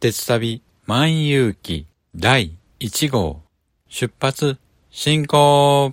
鉄旅万有記第1号。出発進行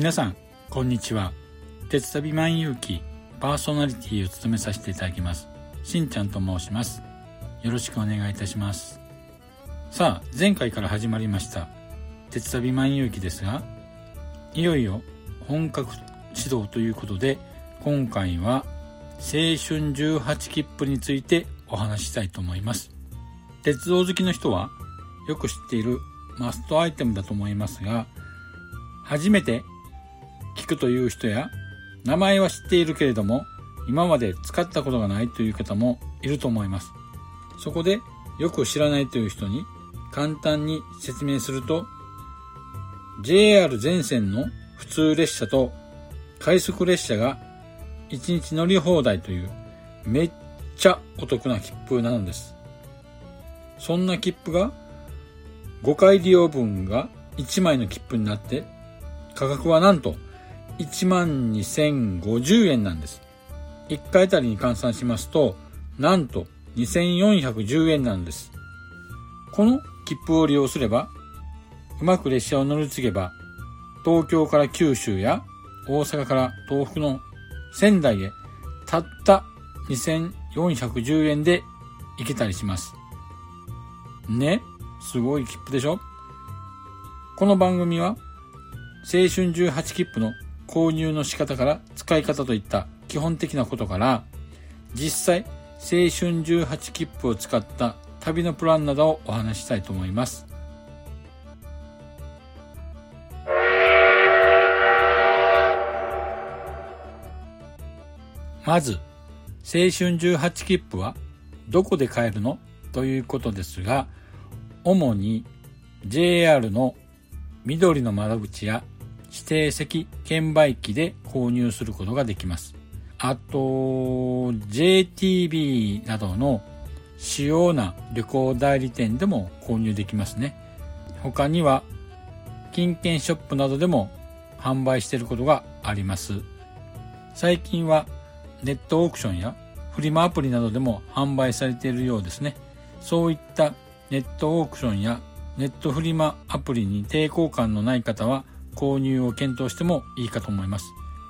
皆さんこんにちは。鉄旅万有記パーソナリティを務めさせていただきますしんちゃんと申します。よろしくお願いいたします。さあ前回から始まりました鉄旅万有記ですがいよいよ本格指導ということで今回は青春18切符についてお話ししたいと思います。鉄道好きの人はよく知っているマストアイテムだと思いますが初めて聞くという人や名前は知っているけれども今まで使ったことがないという方もいると思います。そこでよく知らないという人に簡単に説明すると JR 全線の普通列車と快速列車が1日乗り放題というめっちゃお得な切符なのです。そんな切符が5回利用分が1枚の切符になって価格はなんと1万2050円なんです。1回あたりに換算しますと、なんと2410円なんです。この切符を利用すれば、うまく列車を乗り継げば、東京から九州や大阪から東北の仙台へたった2410円で行けたりします。ねすごい切符でしょ？この番組は青春18切符の購入の仕方から使い方といった基本的なことから実際青春18切符を使った旅のプランなどをお話したいと思います。まず青春18切符はどこで買えるのということですが主に JR の緑の窓口や指定席券売機で購入することができます。あと、JTB などの主要な旅行代理店でも購入できますね。他には、金券ショップなどでも販売していることがあります。最近はネットオークションやフリマアプリなどでも販売されているようですね。そういったネットオークションやネットフリマアプリに抵抗感のない方は購入を検討してもいいかと思います。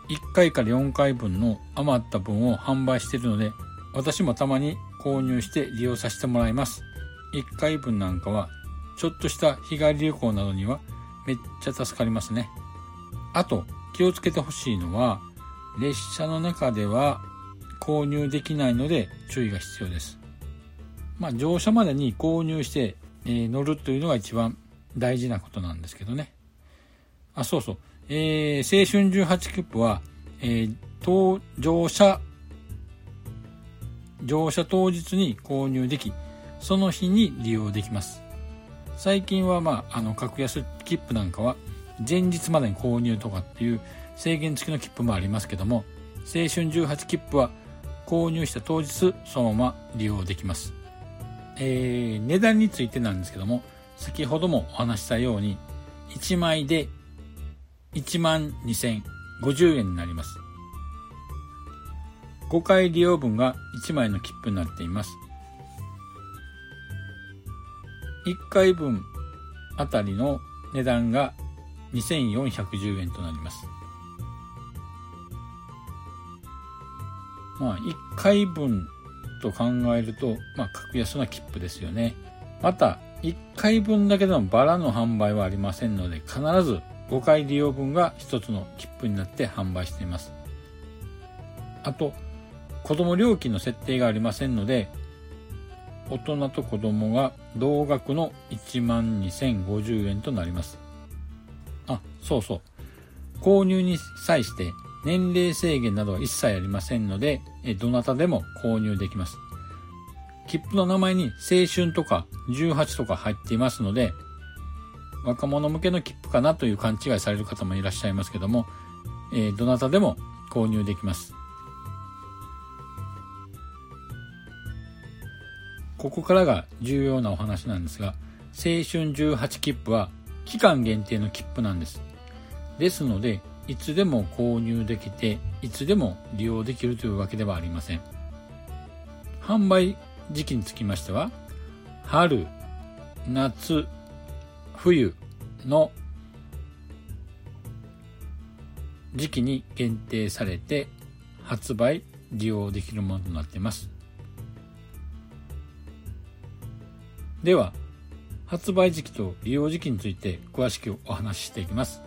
1回から4回分の余った分を販売しているので、私もたまに購入して利用させてもらいます。1回分なんかは、ちょっとした日帰り旅行などにはめっちゃ助かりますね。あと、気をつけてほしいのは、列車の中では購入できないので注意が必要です。まあ、乗車までに購入して、え、乗るというのが一番大事なことなんですけどね。あ、そうそう。えー、青春18切符は、えー、搭乗車、乗車当日に購入でき、その日に利用できます。最近は、まあ、あの、格安切符なんかは、前日までに購入とかっていう制限付きの切符もありますけども、青春18切符は購入した当日そのまま利用できます。えー、値段についてなんですけども、先ほどもお話したように、1枚で1万2050円になります。5回利用分が1枚の切符になっています。1回分あたりの値段が2410円となります。まあ、1回分と考えると、まあ、格安な切符ですよね。また、1回分だけでもバラの販売はありませんので、必ず5回利用分が1つの切符になって販売しています。あと、子供料金の設定がありませんので、大人と子供が同額の12,050円となります。あ、そうそう。購入に際して年齢制限などは一切ありませんので、どなたでも購入できます。切符の名前に青春とか18とか入っていますので、若者向けの切符かなという勘違いされる方もいらっしゃいますけども、えどなたでも購入できます。ここからが重要なお話なんですが、青春18切符は期間限定の切符なんです。ですので、いつでも購入できて、いつでも利用できるというわけではありません。販売時期につきましては、春、夏、冬の時期に限定されて発売、利用できるものとなっています。では、発売時期と利用時期について詳しくお話ししていきます。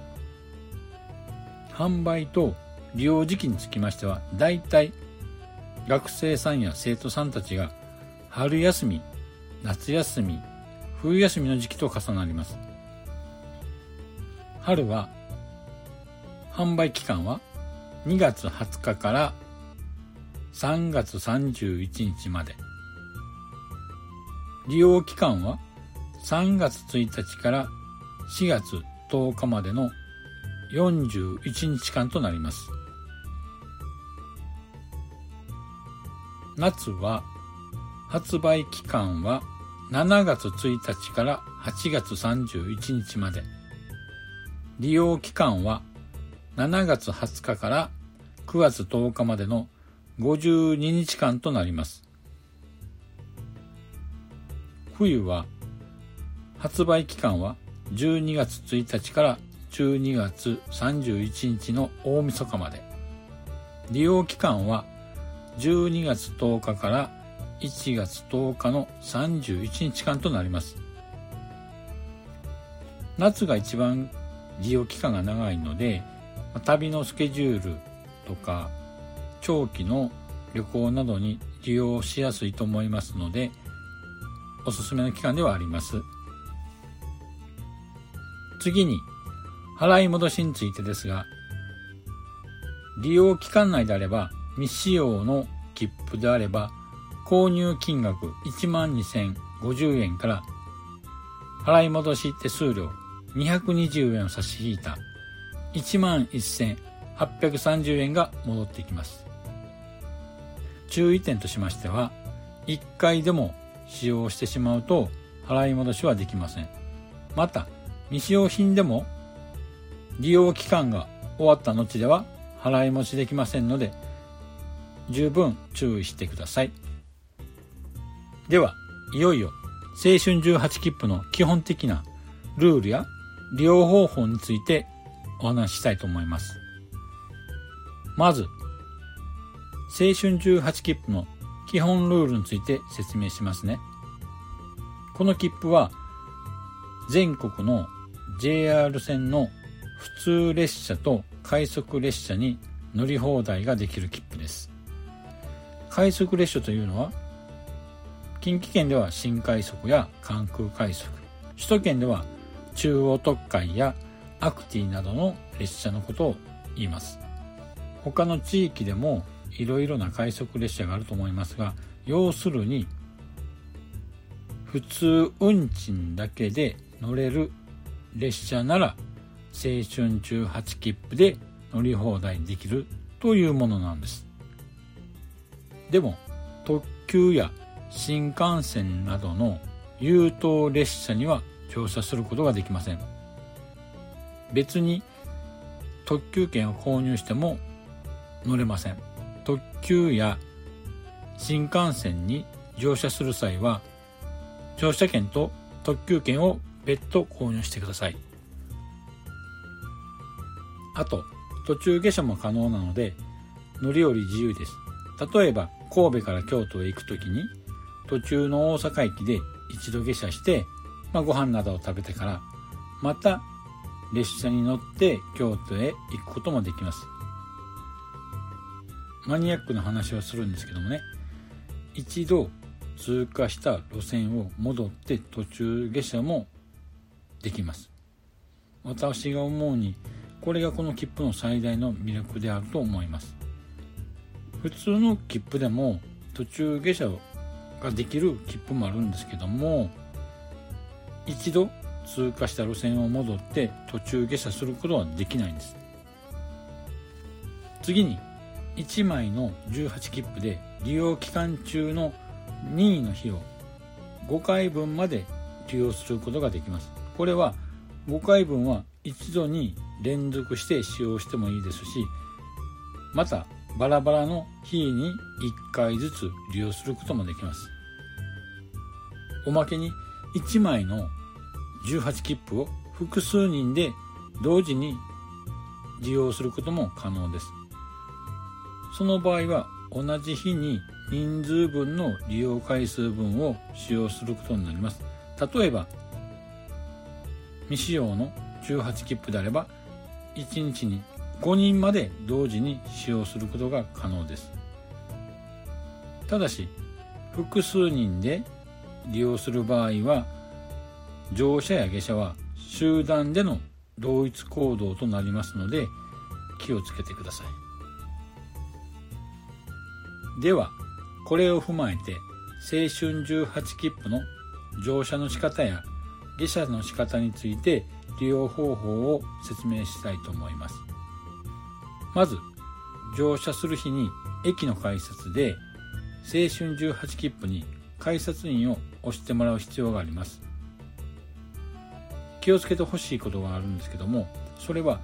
販売と利用時期につきましては、大体学生さんや生徒さんたちが春休み、夏休み、冬休みの時期と重なります。春は販売期間は2月20日から3月31日まで。利用期間は3月1日から4月10日までの41日間となります。夏は発売期間は7月1日から8月31日まで。利用期間は7月20日から9月10日までの52日間となります。冬は発売期間は12月1日から12月31日の大晦日まで。利用期間は12月10日から1月10日の31日間となります。夏が一番利用期間が長いので、旅のスケジュールとか長期の旅行などに利用しやすいと思いますので、おすすめの期間ではあります。次に、払い戻しについてですが、利用期間内であれば、未使用の切符であれば、購入金額12,050円から、払い戻し手数料220円を差し引いた11,830円が戻ってきます。注意点としましては、1回でも使用してしまうと払い戻しはできません。また、未使用品でも利用期間が終わった後では払い戻しできませんので、十分注意してください。では、いよいよ青春18切符の基本的なルールや利用方法についてお話ししたいと思います。まず、青春18切符の基本ルールについて説明しますね。この切符は全国の JR 線の普通列車と快速列車に乗り放題ができる切符です。快速列車というのは近畿圏では新快速や関空快速、首都圏では中央特快やアクティなどの列車のことを言います。他の地域でもいろいろな快速列車があると思いますが、要するに普通運賃だけで乗れる列車なら青春18切符で乗り放題できるというものなんですでも特急や新幹線などの優等列車には乗車することができません。別に特急券を購入しても乗れません。特急や新幹線に乗車する際は乗車券と特急券を別途購入してください。あと途中下車も可能なので乗り降り自由です。例えば神戸から京都へ行く時に途中の大阪駅で一度下車して、まあ、ご飯などを食べてからまた列車に乗って京都へ行くこともできます。マニアックな話をするんですけどもね。一度通過した路線を戻って途中下車もできます。私が思うにこれがこの切符の最大の魅力であると思います。普通の切符でも途中下車をができる切符もあるんですけども一度通過した路線を戻って途中下車することはできないんです。次に1枚の18切符で利用期間中の任意の日を5回分まで利用することができます。これは5回分は一度に連続して使用してもいいですしまたバラバラの日に1回ずつ利用することもできます。おまけに1枚の18切符を複数人で同時に利用することも可能です。その場合は同じ日に人数分の利用回数分を使用することになります。例えば未使用の18切符であれば1日に5人まで同時に使用することが可能です。ただし複数人で利用する場合は乗車や下車は集団での同一行動となりますので気をつけてください。ではこれを踏まえて青春18切符の乗車の仕方や下車の仕方について利用方法を説明したいと思います。まず乗車する日に駅の改札で青春18切符に改札員を押してもらう必要があります。気をつけてほしいことがあるんですけどもそれは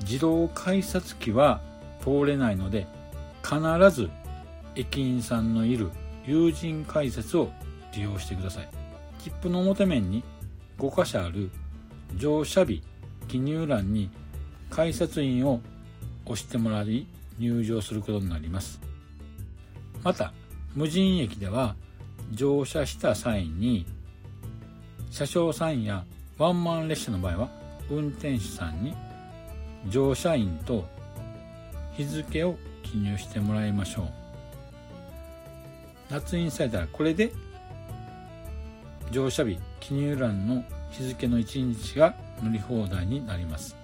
自動改札機は通れないので必ず駅員さんのいる有人改札を利用してください。切符の表面に5箇所ある乗車日記入欄に改札員を押してもらい入場することになります。また無人駅では乗車した際に車掌さんやワンマン列車の場合は運転手さんに乗車員と日付を記入してもらいましょう。夏印されたらこれで乗車日記入欄の日付の1日が乗り放題になります。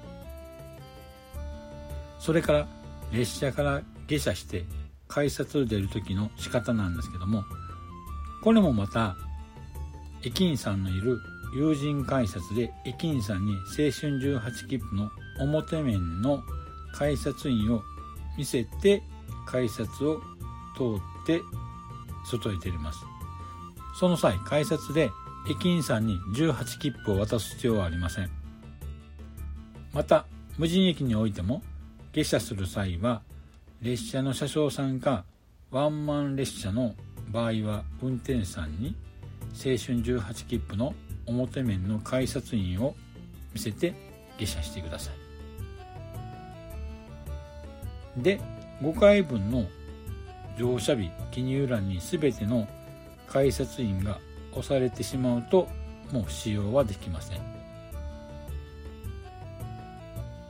それから列車から下車して改札を出る時の仕方なんですけどもこれもまた駅員さんのいる友人改札で駅員さんに青春18切符の表面の改札印を見せて改札を通って外へ出れます。その際改札で駅員さんに18切符を渡す必要はありません。また無人駅においても下車する際は列車の車掌さんかワンマン列車の場合は運転手さんに青春18切符の表面の改札印を見せて下車してください。で5回分の乗車日記入欄に全ての改札印が押されてしまうともう使用はできません。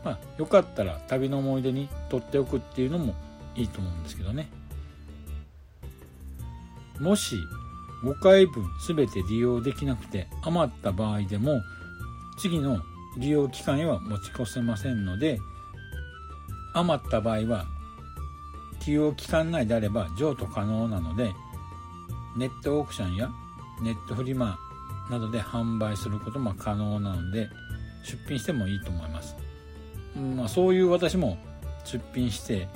まあよかったら旅の思い出に取っておくっていうのもいいと思うんですけどね。もし5回分全て利用できなくて余った場合でも次の利用期間へは持ち越せませんので余った場合は利用期間内であれば譲渡可能なのでネットオークションやネットフリマなどで販売することも可能なので出品してもいいと思います、まあ、そういう私も出品して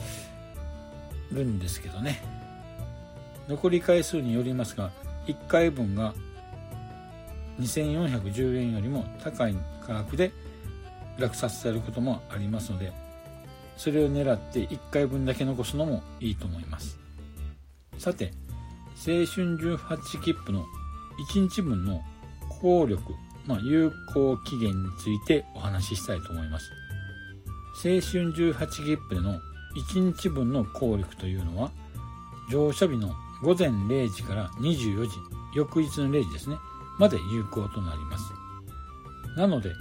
るんですけどね。残り回数によりますが1回分が2410円よりも高い価格で落札されることもありますのでそれを狙って1回分だけ残すのもいいと思います。さて青春18切符の1日分の効力、まあ、有効期限についてお話ししたいと思います。青春18切符での1日分の効力というのは乗車日の午前0時から24時翌日の0時ですね。まで有効となります。なので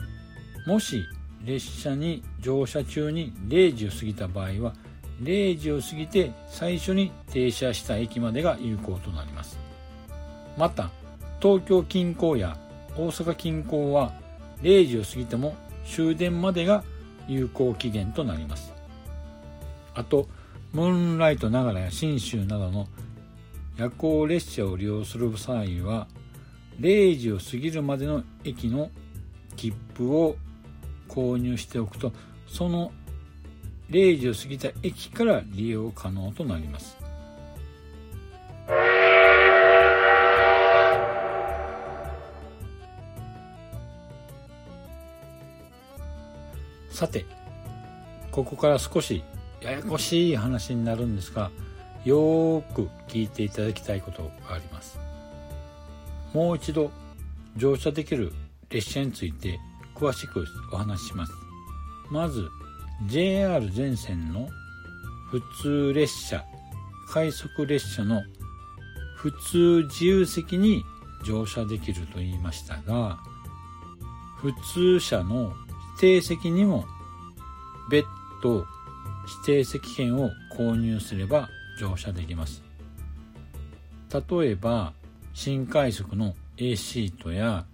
もし列車に乗車中に0時を過ぎた場合は0時を過ぎて最初に停車した駅までが有効となります。また東京近郊や大阪近郊は0時を過ぎても終電までが有効期限となります。あとムーンライト長良や信州などの夜行列車を利用する際は0時を過ぎるまでの駅の切符を購入しておくとその0時を過ぎた駅から利用可能となります。さてここから少しややこしい話になるんですがよーく聞いていただきたいことがあります。もう一度乗車できる列車について詳しくお話しします。まず JR 全線の普通列車快速列車の普通自由席に乗車できると言いましたが普通車の指定席にも別途指定席券を購入すれば乗車できます。例えば新快速の A シートや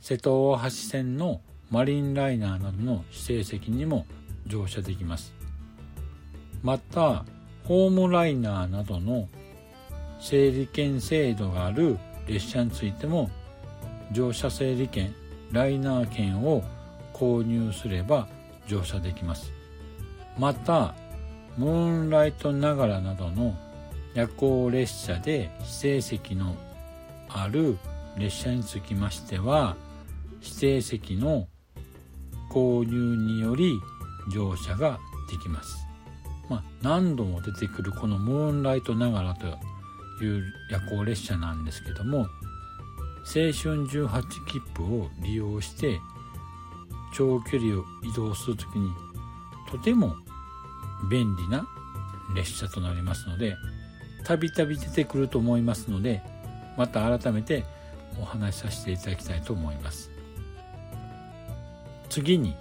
瀬戸大橋線のマリンライナーなどの指定席にも乗車できます。またホームライナーなどの整理券制度がある列車についても乗車整理券ライナー券を購入すれば乗車できます。またムーンライトながらなどの夜行列車で指定席のある列車につきましては指定席の購入により乗車ができます。まあ、何度も出てくるこのムーンライトながらという夜行列車なんですけども青春18切符を利用して長距離を移動する時にとても便利な列車となりますのでたびたび出てくると思いますのでまた改めてお話しさせていただきたいと思います。次に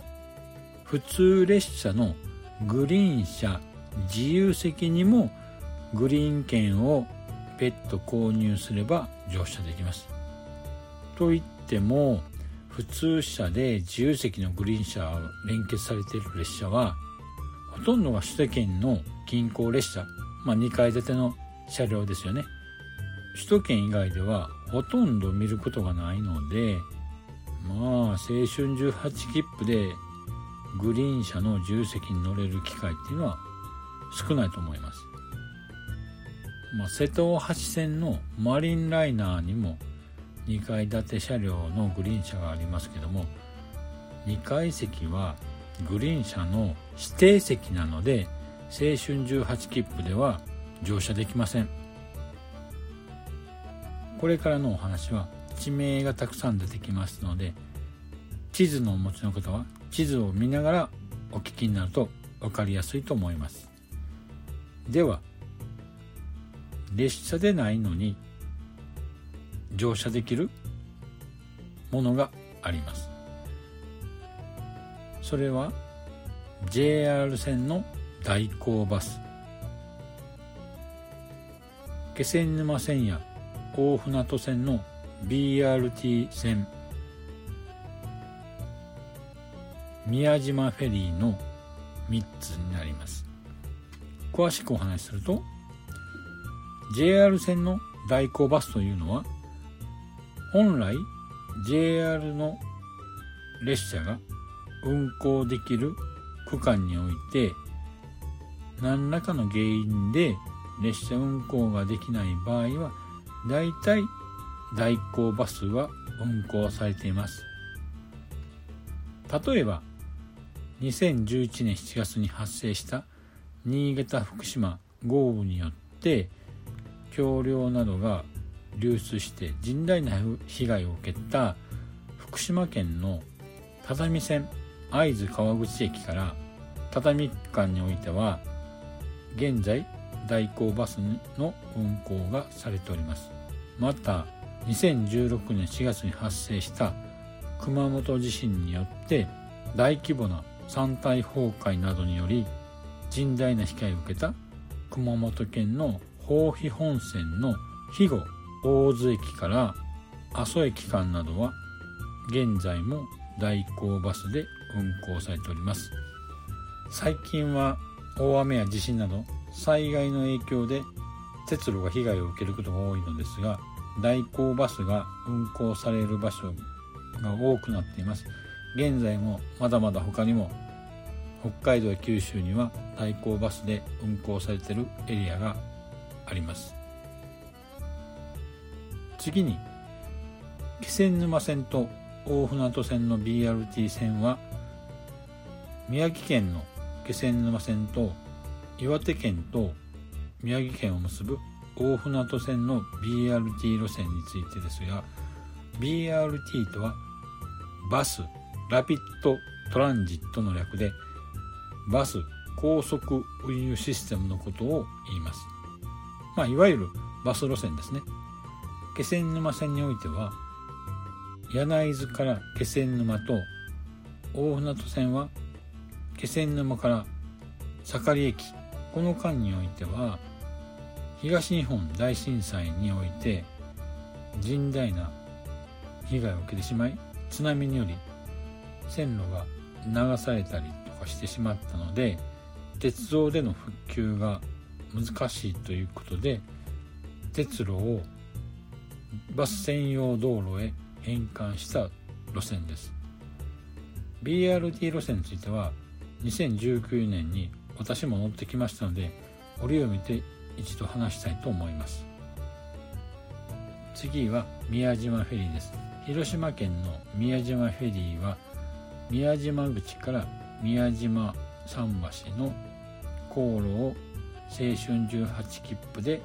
普通列車のグリーン車自由席にもグリーン券を別途購入すれば乗車できます。と言っても普通車で自由席のグリーン車を連結されている列車はほとんどが首都圏の近郊列車、まあ、2階建ての車両ですよね。首都圏以外ではほとんど見ることがないのでまあ青春18切符でグリーン車の自由席に乗れる機会っていうのは少ないと思います、まあ、瀬戸大橋線のマリンライナーにも2階建て車両のグリーン車がありますけども2階席はグリーン車の指定席なので青春18切符では乗車できません。これからのお話は地名がたくさん出てきますので地図のお持ちの方は地図を見ながらお聞きになると分かりやすいと思います。では列車でないのに乗車できるものがあります。それは JR 線の代行バス。気仙沼線や大船渡線の BRT 線。宮島フェリーの3つになります。詳しくお話しすると JR 線の代行バスというのは本来 JR の列車が運行できる区間において何らかの原因で列車運行ができない場合はだいたい代行バスは運行されています。例えば2011年7月に発生した新潟福島豪雨によって橋梁などが流出して甚大な被害を受けた福島県の只見線会津川口駅から只見区間においては現在代行バスの運行がされております。また2016年4月に発生した熊本地震によって大規模な山体崩壊などにより甚大な被害を受けた熊本県の豊肥本線の肥後大津駅から阿蘇駅間などは現在も代行バスで運行されております。最近は大雨や地震など災害の影響で鉄路が被害を受けることが多いのですが代行バスが運行される場所が多くなっています。現在もまだまだ他にも北海道や九州には代行バスで運行されているエリアがあります。次に気仙沼線と大船渡線の BRT 線は宮城県の気仙沼線と岩手県と宮城県を結ぶ大船渡線の BRT 路線についてですが BRT とはバスラピッドトランジットの略でバス高速運輸システムのことを言います。まあ、いわゆるバス路線ですね。気仙沼線においては柳津から気仙沼と大船渡線は気仙沼から盛駅。この間においては東日本大震災において甚大な被害を受けてしまい津波により線路が流されたりとかしてしまったので鉄道での復旧が難しいということで鉄路をバス専用道路へ変換した路線です。BRT 路線については2019年に私も乗ってきましたので折を見て一度話したいと思います。次は宮島フェリーです。広島県の宮島フェリーは宮島口から宮島桟橋の航路を青春18切符で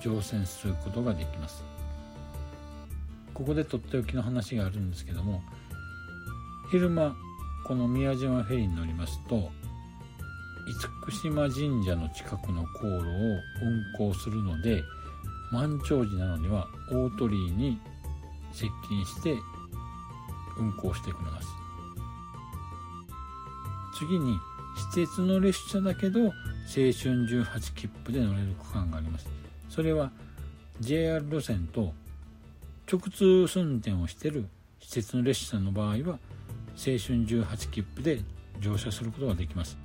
乗船することができます。ここでとっておきの話があるんですけども昼間この宮島フェリーに乗りますと厳島神社の近くの航路を運行するので満潮時なのには大鳥居に接近して運行してくれます。次に私鉄の列車だけど青春18切符で乗れる区間があります。それは JR 路線と直通運転をしてる私鉄の列車の場合は春18切符で乗車することができます。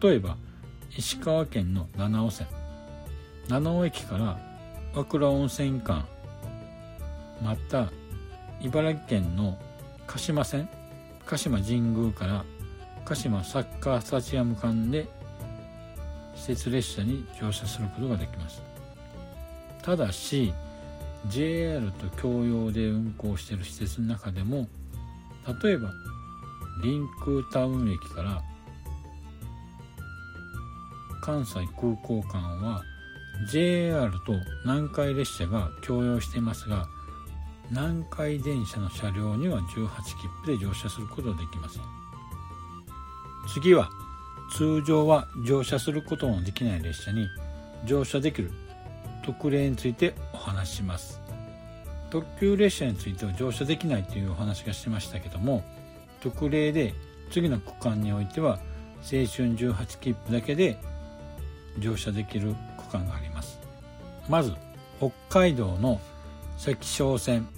例えば石川県の七尾線。七尾駅から和倉温泉間。また茨城県の鹿島線。鹿島神宮から鹿島サッカースタジアム間で施設列車に乗車することができます。ただし JR と共用で運行している施設の中でも例えばリンクタウン駅から関西空港間は JR と南海列車が共用していますが南海電車の車両には18切符で乗車することができません。次は通常は乗車することのできない列車に乗車できる特例についてお話しします。特急列車については乗車できないというお話がしてましたけども特例で次の区間においては青春18切符だけで乗車できる区間があります。まず北海道の関商線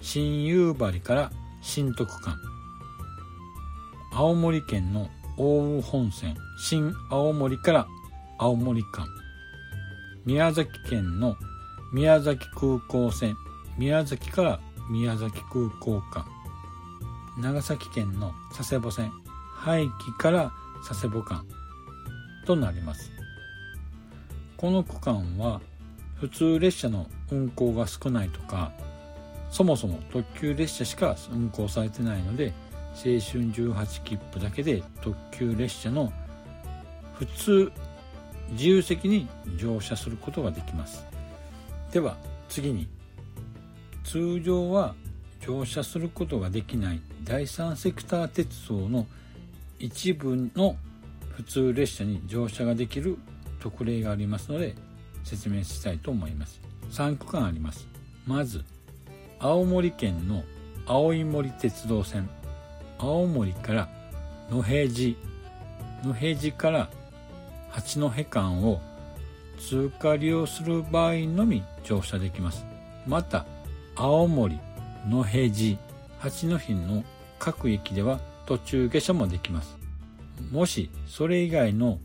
新夕張から新徳間。青森県の奥羽本線新青森から青森間。宮崎県の宮崎空港線宮崎から宮崎空港間長崎県の佐世保線廃棄から佐世保間となります。この区間は普通列車の運行が少ないとかそもそも特急列車しか運行されてないので青春18切符だけで特急列車の普通自由席に乗車することができます。では次に通常は乗車することができない第三セクター鉄道の一部の普通列車に乗車ができる特例がありますので説明したいと思います。3区間あります。まず青森県の青い森鉄道線。青森から野平寺野平寺から八戸間を通過利用する場合のみ乗車できます。また青森野平寺八戸の各駅では途中下車もできます。もしそれ以外の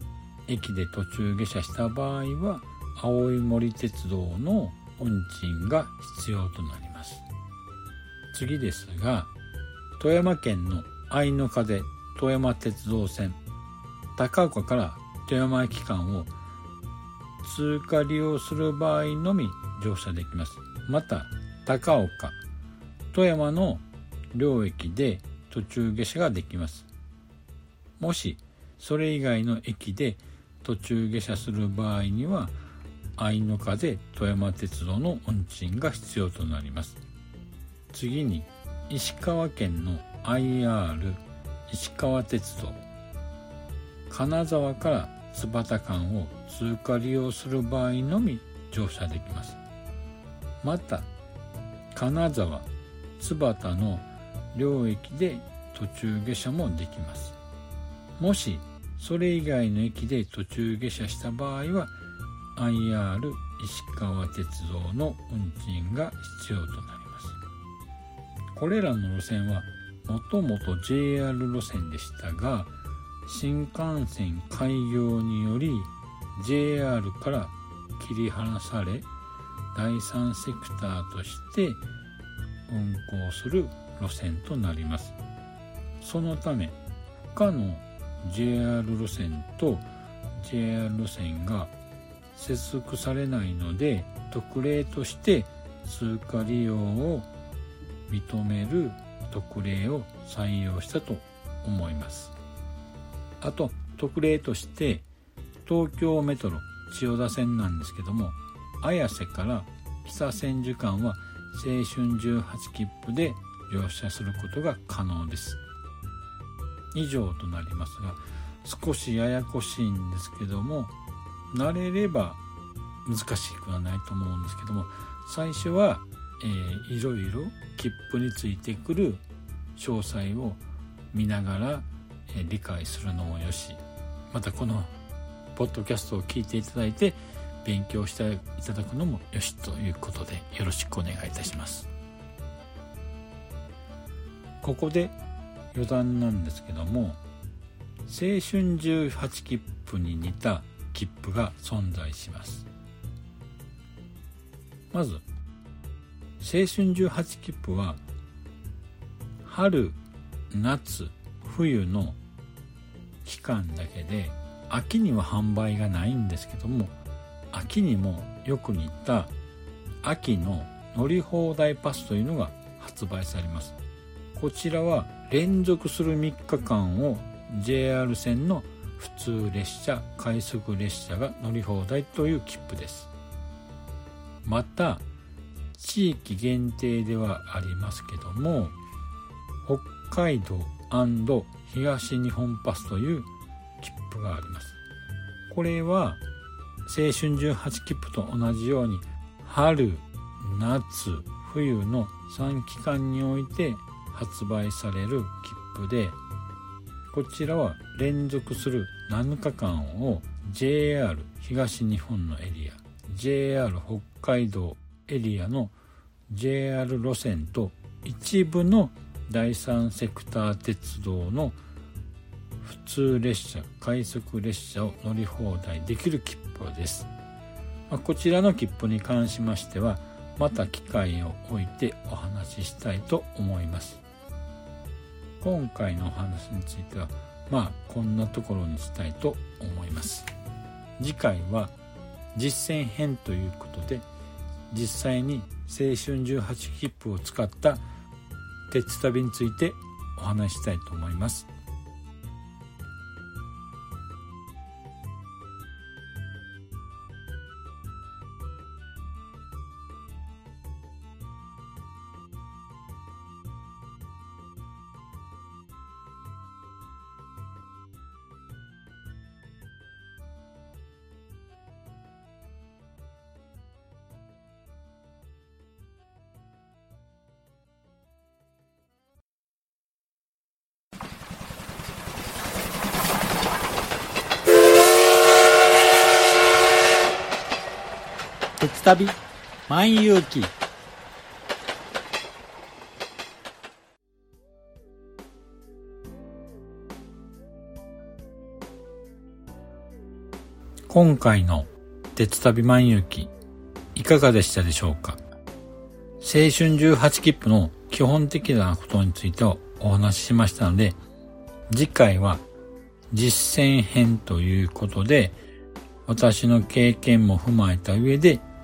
駅で途中下車した場合は青い森鉄道の運賃が必要となります。次ですが富山県の愛の風富山鉄道線高岡から富山駅間を通過利用する場合のみ乗車できます。また高岡。富山の両駅で途中下車ができます。もしそれ以外の駅で途中下車する場合には愛の風富山鉄道の運賃が必要となります。次に石川県の IR 石川鉄道。金沢から津幡間を通過利用する場合のみ乗車できます。また金沢津幡の両駅で途中下車もできます。もしそれ以外の駅で途中下車した場合は IR 石川鉄道の運賃が必要となります。これらの路線はもともと JR 路線でしたが新幹線開業により JR から切り離され第三セクターとして運行する路線となります。そのため他の JR 路線と JR 路線が接続されないので特例として通過利用を認める特例を採用したと思います。あと特例として東京メトロ千代田線なんですけども綾瀬から北千住間は青春18切符で乗車することが可能です。以上となりますが少しややこしいんですけども慣れれば難しくはないと思うんですけども最初は、えー、いろいろ切符についてくる詳細を見ながら、えー、理解するのもよしまたこのポッドキャストを聞いていただいて勉強していただくのもよしということでよろしくお願いいたします。ここで余談なんですけども青春18切符に似た切符が存在します。まず青春18切符は春夏冬の期間だけで秋には販売がないんですけども秋にもよく似た秋の乗り放題パスというのが発売されます。こちらは連続する3日間を JR 線の普通列車快速列車が乗り放題という切符です。また地域限定ではありますけども北海道東日本パスという切符があります。これは春18切符と同じように春夏冬の3期間において発売される切符でこちらは連続する7日間を JR 東日本のエリア JR 北海道エリアの JR 路線と一部の第三セクター鉄道の普通列車快速列車を乗り放題できる切符です、まあ、こちらの切符に関しましてはまた機会を置いてお話ししたいと思います。今回のお話についてはまあこんなところにしたいと思います。次回は実践編ということで実際に青春18切符を使った鉄旅についてお話したいと思います。旅万有記。今回の鉄旅万有記いかがでしたでしょうか？青春18切符の基本的なことについてお話ししましたので次回は実践編ということで私の経験も踏まえた上で